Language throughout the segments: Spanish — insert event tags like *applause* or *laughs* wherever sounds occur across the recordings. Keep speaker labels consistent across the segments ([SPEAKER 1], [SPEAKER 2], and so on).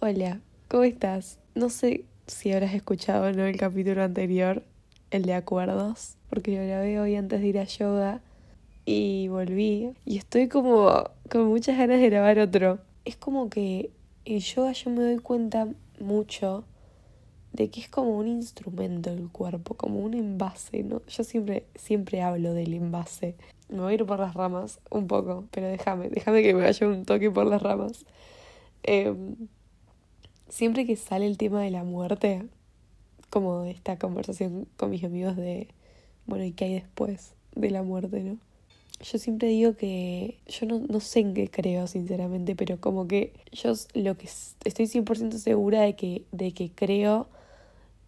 [SPEAKER 1] Hola, ¿cómo estás? No sé si habrás escuchado o no el capítulo anterior, el de acuerdos, porque lo grabé hoy antes de ir a yoga y volví y estoy como con muchas ganas de grabar otro. Es como que en yoga yo me doy cuenta mucho de que es como un instrumento el cuerpo, como un envase, ¿no? Yo siempre, siempre hablo del envase. Me voy a ir por las ramas un poco, pero déjame, déjame que me vaya un toque por las ramas. Em, siempre que sale el tema de la muerte, como esta conversación con mis amigos de, bueno, ¿y qué hay después de la muerte, no? Yo siempre digo que yo no, no sé en qué creo, sinceramente, pero como que yo lo que estoy 100% segura de que, de que creo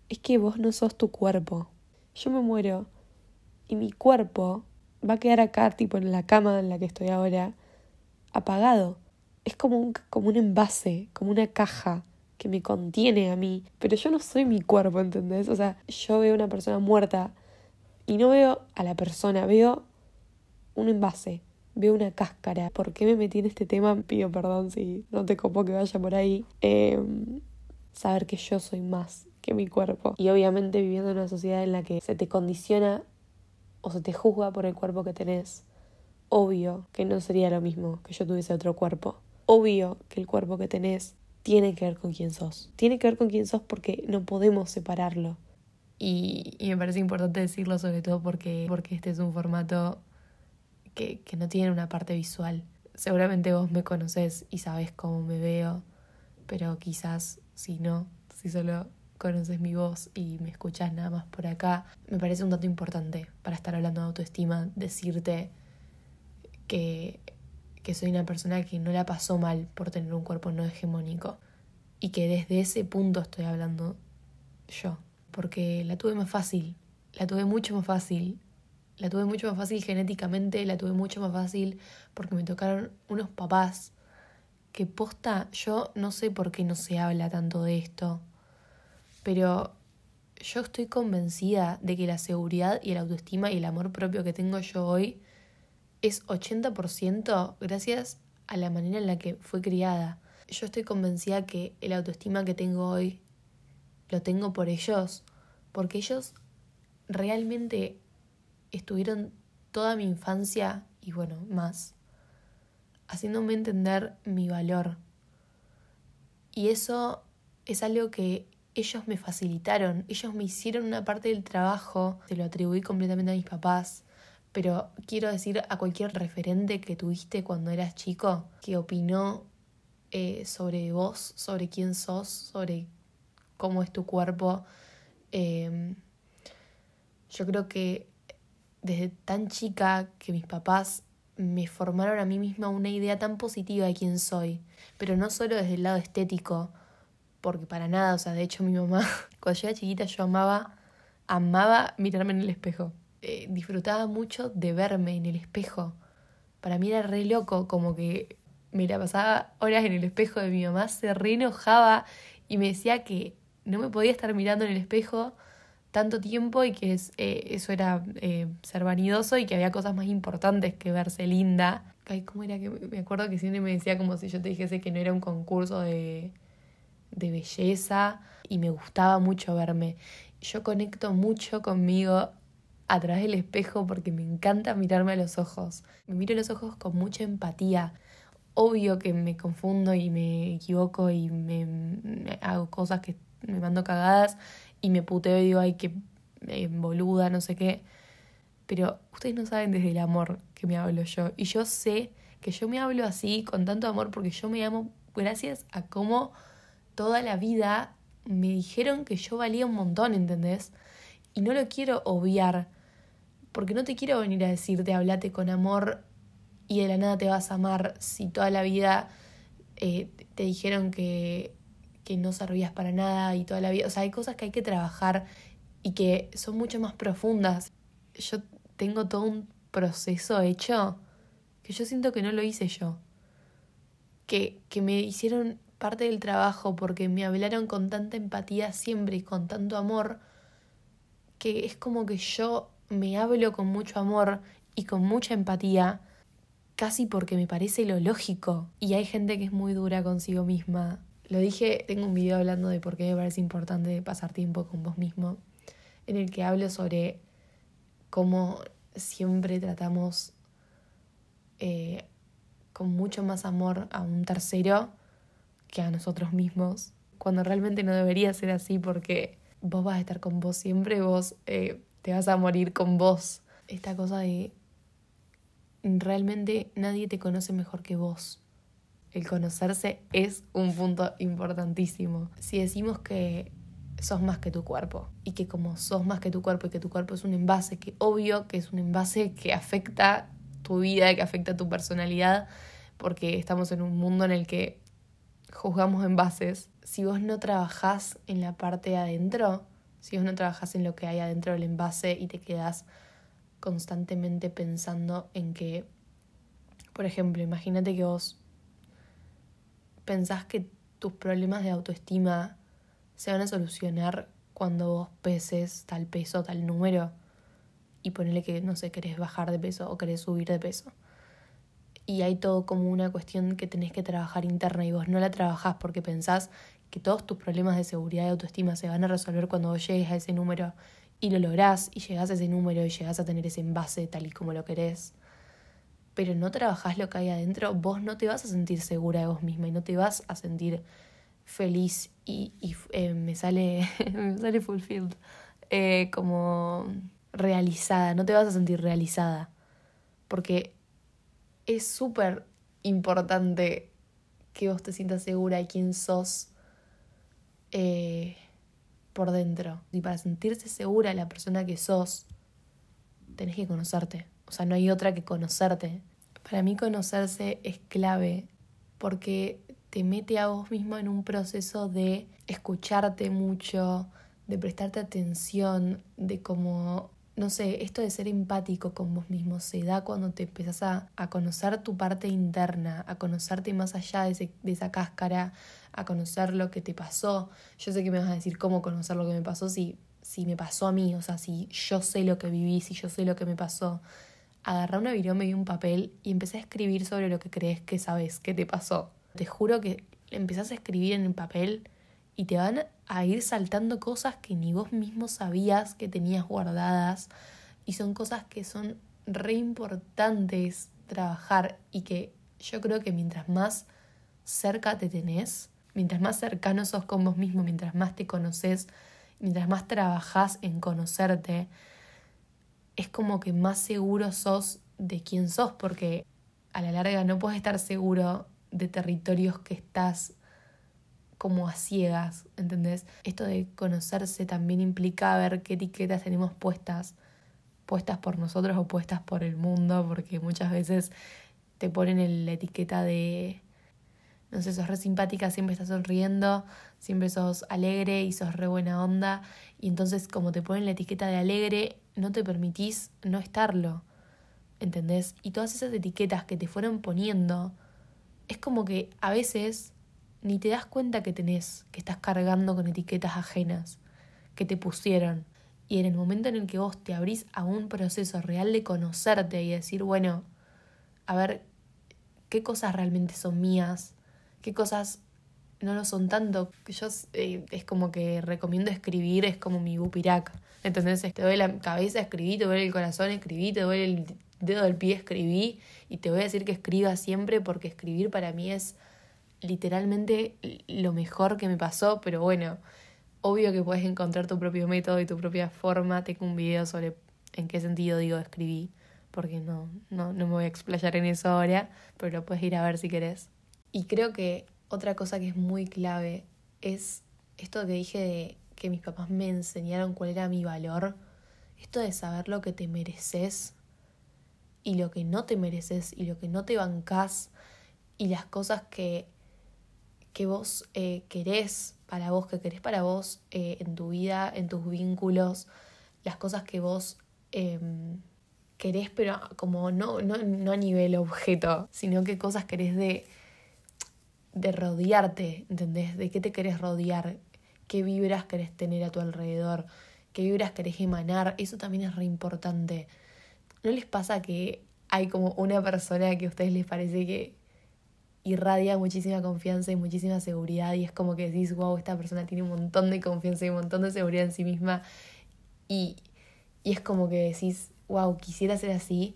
[SPEAKER 1] es que vos no sos tu cuerpo. Yo me muero y mi cuerpo va a quedar acá, tipo en la cama en la que estoy ahora, apagado. Es como un, como un envase, como una caja que me contiene a mí. Pero yo no soy mi cuerpo, ¿entendés? O sea, yo veo una persona muerta y no veo a la persona, veo un envase, veo una cáscara. ¿Por qué me metí en este tema? Pido perdón si no te copo que vaya por ahí. Em, saber que yo soy más que mi cuerpo. Y obviamente viviendo en una sociedad en la que se te condiciona o se te juzga por el cuerpo que tenés, obvio que no sería lo mismo que yo tuviese otro cuerpo. Obvio que el cuerpo que tenés tiene que ver con quién sos. Tiene que ver con quién sos porque no podemos separarlo. Y, me parece importante decirlo sobre todo porque, porque este es un formato que, que no tiene una parte visual. Seguramente vos me conoces y sabes cómo me veo, pero quizás si no, si solo conoces mi voz y me escuchas nada más por acá, me parece un dato importante para estar hablando de autoestima, decirte que, que soy una persona que no la pasó mal por tener un cuerpo no hegemónico y que desde ese punto estoy hablando yo, porque la tuve más fácil, la tuve mucho más fácil, la tuve mucho más fácil genéticamente, la tuve mucho más fácil porque me tocaron unos papás que posta, yo no sé por qué no se habla tanto de esto, pero yo estoy convencida de que la seguridad y la autoestima y el amor propio que tengo yo hoy es 80% gracias a la manera en la que fue criada. Yo estoy convencida que el autoestima que tengo hoy lo tengo por ellos, porque ellos realmente estuvieron toda mi infancia y bueno, más, haciéndome entender mi valor. Y eso es algo que ellos me facilitaron, ellos me hicieron una parte del trabajo, se lo atribuí completamente a mis papás, pero quiero decir a cualquier referente que tuviste cuando eras chico, que opinó eh, sobre vos, sobre quién sos, sobre cómo es tu cuerpo. Em, yo creo que desde tan chica que mis papás me formaron a mí misma una idea tan positiva de quién soy, pero no solo desde el lado estético, porque para nada, o sea, de hecho mi mamá, *laughs* cuando yo era chiquita yo amaba, amaba mirarme en el espejo. Eh, disfrutaba mucho de verme en el espejo. Para mí era re loco, como que me la pasaba horas en el espejo de mi mamá, se re enojaba y me decía que no me podía estar mirando en el espejo tanto tiempo y que eh, eso era eh, ser vanidoso y que había cosas más importantes que verse linda. Ay, ¿Cómo era que me acuerdo que siempre me decía como si yo te dijese que no era un concurso de belleza y me gustaba mucho verme. Yo conecto mucho conmigo a través del espejo porque me encanta mirarme a los ojos. Me miro a los ojos con mucha empatía. Obvio que me confundo y me equivoco y me, hago cosas que me mando cagadas y me puteo y digo, ay, que boluda, no sé qué. Pero ustedes no saben desde el amor que me hablo yo. Y yo sé que yo me hablo así con tanto amor porque yo me amo gracias a cómo toda la vida me dijeron que yo valía un montón, ¿entendés? Y no lo quiero obviar, porque no te quiero venir a decirte, hablate con amor y de la nada te vas a amar si toda la vida eh, te dijeron que, que no servías para nada y toda la vida, o sea, hay cosas que hay que trabajar y que son mucho más profundas. Yo tengo todo un proceso hecho que yo siento que no lo hice yo. Que, que me hicieron parte del trabajo porque me hablaron con tanta empatía siempre y con tanto amor, que es como que yo me hablo con mucho amor y con mucha empatía, casi porque me parece lo lógico. Y hay gente que es muy dura consigo misma. Lo dije, tengo un video hablando de por qué me parece importante pasar tiempo con vos mismo, en el que hablo sobre cómo siempre tratamos eh, con mucho más amor a un tercero que a nosotros mismos, cuando realmente no debería ser así porque vos vas a estar con vos siempre, vos eh, te vas a morir con vos. Esta cosa de realmente nadie te conoce mejor que vos. El conocerse es un punto importantísimo. Si decimos que sos más que tu cuerpo y que como sos más que tu cuerpo y que tu cuerpo es un envase, que obvio que es un envase que afecta tu vida, que afecta tu personalidad, porque estamos en un mundo en el que juzgamos envases. Si vos no trabajás en la parte de adentro, si vos no trabajás en lo que hay adentro del envase y te quedás constantemente pensando en que, por ejemplo, imagínate que vos pensás que tus problemas de autoestima se van a solucionar cuando vos peses tal peso, tal número y ponele que, no sé, querés bajar de peso o querés subir de peso. Y hay todo como una cuestión que tenés que trabajar interna y vos no la trabajás porque pensás que todos tus problemas de seguridad y autoestima se van a resolver cuando vos llegues a ese número y lo lográs y llegás a ese número y llegás a tener ese envase tal y como lo querés. Pero no trabajás lo que hay adentro, vos no te vas a sentir segura de vos misma y no te vas a sentir feliz y, eh, me sale *laughs* me sale fulfilled eh, como realizada, no te vas a sentir realizada. Porque es súper importante que vos te sientas segura de quién sos eh, por dentro. Y para sentirse segura de la persona que sos, tenés que conocerte. O sea, no hay otra que conocerte. Para mí conocerse es clave porque te mete a vos mismo en un proceso de escucharte mucho, de prestarte atención, de cómo no sé, esto de ser empático con vos mismo se da cuando te empezás a, conocer tu parte interna, a conocerte más allá de, esa cáscara, a conocer lo que te pasó. Yo sé que me vas a decir cómo conocer lo que me pasó si, si me pasó a mí, o sea, si yo sé lo que viví, si yo sé lo que me pasó. Agarré una virome y un papel y empecé a escribir sobre lo que crees que sabes, que te pasó. Te juro que empezás a escribir en el papel y te van a ir saltando cosas que ni vos mismo sabías que tenías guardadas y son cosas que son re importantes trabajar y que yo creo que mientras más cerca te tenés, mientras más cercano sos con vos mismo, mientras más te conoces, mientras más trabajás en conocerte, es como que más seguro sos de quién sos, porque a la larga no puedes estar seguro de territorios que estás como a ciegas, ¿entendés? Esto de conocerse también implica ver qué etiquetas tenemos puestas, puestas por nosotros o puestas por el mundo, porque muchas veces te ponen la etiqueta de, no sé, sos re simpática, siempre estás sonriendo, siempre sos alegre y sos re buena onda, y entonces como te ponen la etiqueta de alegre, no te permitís no estarlo, ¿entendés? Y todas esas etiquetas que te fueron poniendo, es como que a veces ni te das cuenta que tenés, que estás cargando con etiquetas ajenas, que te pusieron. Y en el momento en el que vos te abrís a un proceso real de conocerte y decir, bueno, a ver, qué cosas realmente son mías, qué cosas no lo son tanto. Yo eh, es como que recomiendo escribir, es como mi bupirac. Entonces te doy la cabeza, escribí, te doy el corazón, escribí, te doy el dedo del pie, escribí. Y te voy a decir que escriba siempre porque escribir para mí es literalmente lo mejor que me pasó, pero bueno, obvio que puedes encontrar tu propio método y tu propia forma. Tengo un video sobre en qué sentido digo escribí, porque no, no, no me voy a explayar en eso ahora, pero lo puedes ir a ver si querés. Y creo que otra cosa que es muy clave es esto que dije de que mis papás me enseñaron cuál era mi valor, esto de saber lo que te mereces y lo que no te mereces y lo que no te bancás y las cosas que que vos eh, querés para vos, que querés para vos eh, en tu vida, en tus vínculos, las cosas que vos em, querés, pero como no, no, no a nivel objeto, sino que cosas querés de, de rodearte, ¿entendés? De qué te querés rodear, qué vibras querés tener a tu alrededor, qué vibras querés emanar, eso también es re importante. ¿No les pasa que hay como una persona que a ustedes les parece que irradia muchísima confianza y muchísima seguridad y es como que decís, wow, esta persona tiene un montón de confianza y un montón de seguridad en sí misma y, y es como que decís, wow, quisiera ser así.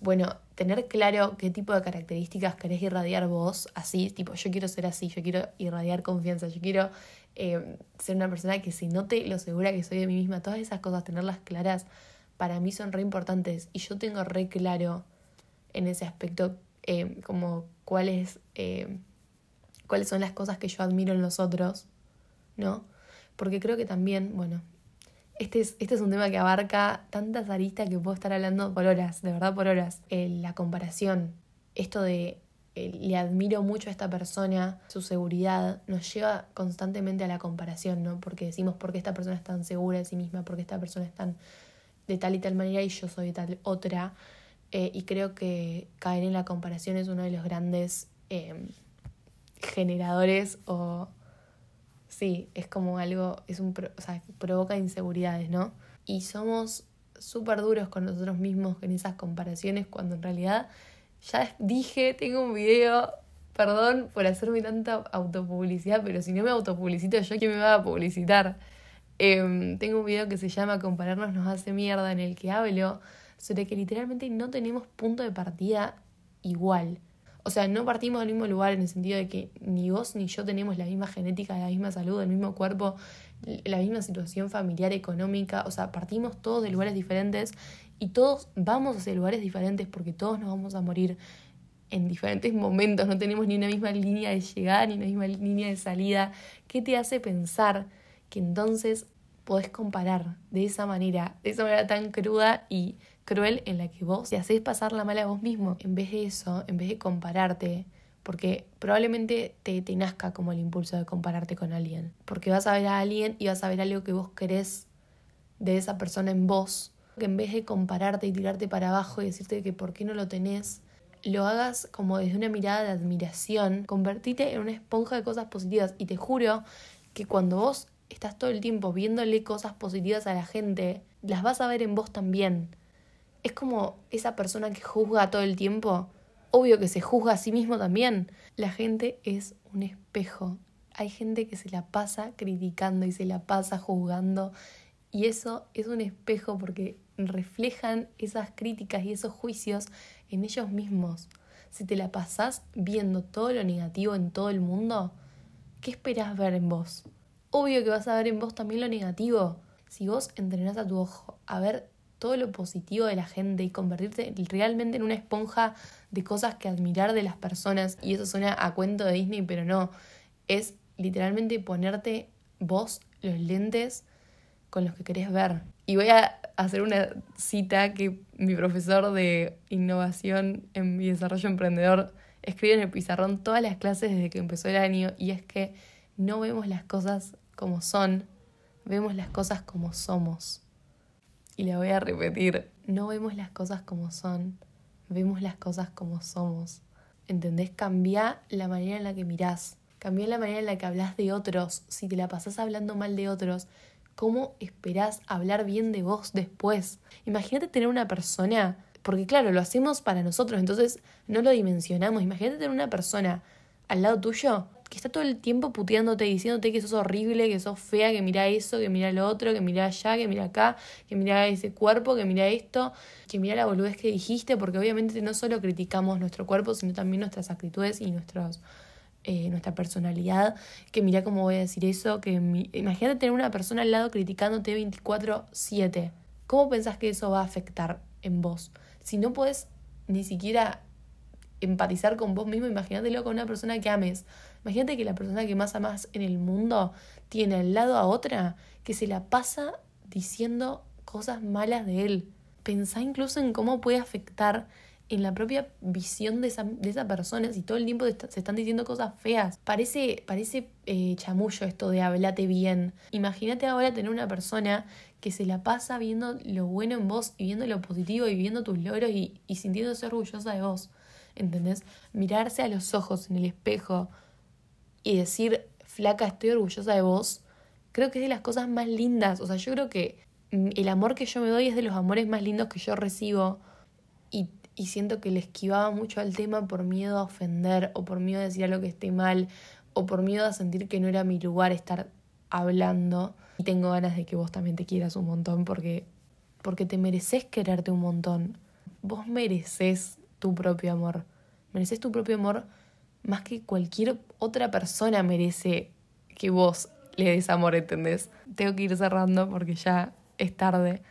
[SPEAKER 1] Bueno, tener claro qué tipo de características querés irradiar vos, así, tipo, yo quiero ser así, yo quiero irradiar confianza, yo quiero eh, ser una persona que se note lo segura que soy de mí misma, todas esas cosas, tenerlas claras, para mí son re importantes y yo tengo re claro en ese aspecto eh, como cuáles, eh, cuáles son las cosas que yo admiro en los otros, ¿no? Porque creo que también, bueno, este es, este es un tema que abarca tantas aristas que puedo estar hablando por horas, de verdad por horas. la comparación, esto de le admiro mucho a esta persona, su seguridad, nos lleva constantemente a la comparación, ¿no? Porque decimos, ¿por qué esta persona es tan segura de sí misma? ¿Por qué esta persona es tan de tal y tal manera y yo soy de tal otra? Eh, y creo que caer en la comparación es uno de los grandes em, generadores o... Sí, es como algo, es un, o sea, provoca inseguridades, ¿no? Y somos súper duros con nosotros mismos en esas comparaciones cuando en realidad ya dije, tengo un video, perdón por hacerme tanta autopublicidad, pero si no me autopublicito yo, ¿quién me va a publicitar? Em, tengo un video que se llama Compararnos nos hace mierda, en el que hablo sobre que literalmente no tenemos punto de partida igual. O sea, no partimos del mismo lugar en el sentido de que ni vos ni yo tenemos la misma genética, la misma salud, el mismo cuerpo, la misma situación familiar, económica. O sea, partimos todos de lugares diferentes y todos vamos hacia lugares diferentes porque todos nos vamos a morir en diferentes momentos. No tenemos ni una misma línea de llegada ni una misma línea de salida. ¿Qué te hace pensar que entonces podés comparar de esa manera, de esa manera tan cruda y cruel en la que vos te haces pasar la mala a vos mismo. En vez de eso, en vez de compararte, porque probablemente te, te nazca como el impulso de compararte con alguien. Porque vas a ver a alguien y vas a ver algo que vos querés de esa persona en vos. Que en vez de compararte y tirarte para abajo y decirte que por qué no lo tenés, lo hagas como desde una mirada de admiración, convertite en una esponja de cosas positivas. Y te juro que cuando vos estás todo el tiempo viéndole cosas positivas a la gente, las vas a ver en vos también es como esa persona que juzga todo el tiempo. Obvio que se juzga a sí mismo también. La gente es un espejo. Hay gente que se la pasa criticando y se la pasa juzgando. Y eso es un espejo porque reflejan esas críticas y esos juicios en ellos mismos. Si te la pasás viendo todo lo negativo en todo el mundo, ¿qué esperás ver en vos? Obvio que vas a ver en vos también lo negativo. Si vos entrenás a tu ojo a ver todo lo positivo de la gente y convertirte realmente en una esponja de cosas que admirar de las personas. Y eso suena a cuento de Disney, pero no. Es literalmente ponerte vos los lentes con los que querés ver. Y voy a hacer una cita que mi profesor de innovación en mi desarrollo emprendedor escribe en el pizarrón todas las clases desde que empezó el año y es que no vemos las cosas como son, vemos las cosas como somos y la voy a repetir, no vemos las cosas como son, vemos las cosas como somos. ¿Entendés? Cambia la manera en la que mirás, cambia la manera en la que hablas de otros. Si te la pasás hablando mal de otros, ¿cómo esperás hablar bien de vos después? Imagínate tener una persona, porque claro, lo hacemos para nosotros, entonces no lo dimensionamos. Imagínate tener una persona al lado tuyo que está todo el tiempo puteándote, diciéndote que sos horrible, que sos fea, que mira eso, que mira lo otro, que mira allá, que mira acá, que mira ese cuerpo, que mira esto, que mira la boludez que dijiste, porque obviamente no solo criticamos nuestro cuerpo, sino también nuestras actitudes y nuestros, eh, nuestra personalidad, que mira cómo voy a decir eso, que imagínate tener una persona al lado criticándote 24/7. ¿Cómo pensás que eso va a afectar en vos? Si no puedes ni siquiera empatizar con vos mismo, imagínatelo con una persona que ames. Imagínate que la persona que más amas en el mundo tiene al lado a otra que se la pasa diciendo cosas malas de él. Pensá incluso en cómo puede afectar en la propia visión de esa, de esa persona si todo el tiempo se están diciendo cosas feas. Parece, parece eh, chamullo esto de hablate bien. Imagínate ahora tener una persona que se la pasa viendo lo bueno en vos y viendo lo positivo y viendo tus logros y, y sintiéndose orgullosa de vos. ¿entendés? Mirarse a los ojos en el espejo y decir, flaca, estoy orgullosa de vos, creo que es de las cosas más lindas. O sea, yo creo que el amor que yo me doy es de los amores más lindos que yo recibo. Y, y siento que le esquivaba mucho al tema por miedo a ofender o por miedo a decir algo que esté mal o por miedo a sentir que no era mi lugar estar hablando. Y tengo ganas de que vos también te quieras un montón porque, porque te mereces quererte un montón. Vos mereces tu propio amor. Mereces tu propio amor más que cualquier otra persona merece que vos le des amor, ¿entendés? Tengo que ir cerrando porque ya es tarde.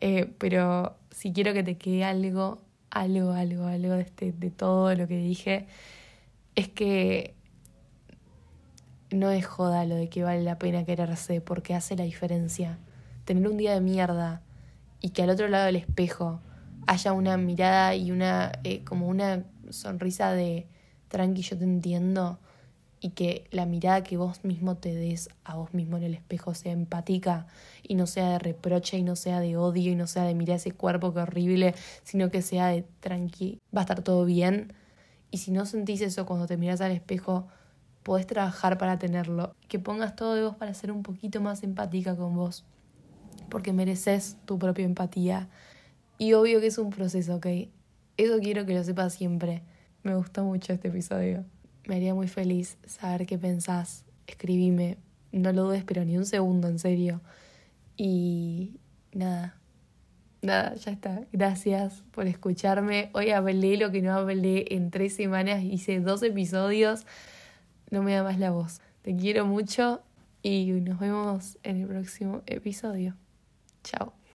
[SPEAKER 1] Eh, pero si quiero que te quede algo algo, algo, algo de, este, de todo lo que dije, es que no es joda lo de que vale la pena quererse, porque hace la diferencia. Tener un día de mierda y que al otro lado del espejo haya una mirada y una, eh, como una sonrisa de tranqui, yo te entiendo, y que la mirada que vos mismo te des a vos mismo en el espejo sea empática y no sea de reproche y no sea de odio y no sea de mirar ese cuerpo que horrible, sino que sea de tranqui, va a estar todo bien. Y si no sentís eso cuando te miras al espejo, podés trabajar para tenerlo. Que pongas todo de vos para ser un poquito más empática con vos. Porque mereces tu propia empatía. Y obvio que es un proceso, ¿ok? Eso quiero que lo sepas siempre. Me gustó mucho este episodio. Me haría muy feliz saber qué pensás. Escribime. No lo dudes, pero ni un segundo, en serio. Y nada. Nada, ya está. Gracias por escucharme. Hoy hablé lo que no hablé en tres semanas. Hice dos episodios. No me da más la voz. Te quiero mucho y nos vemos en el próximo episodio. Chao.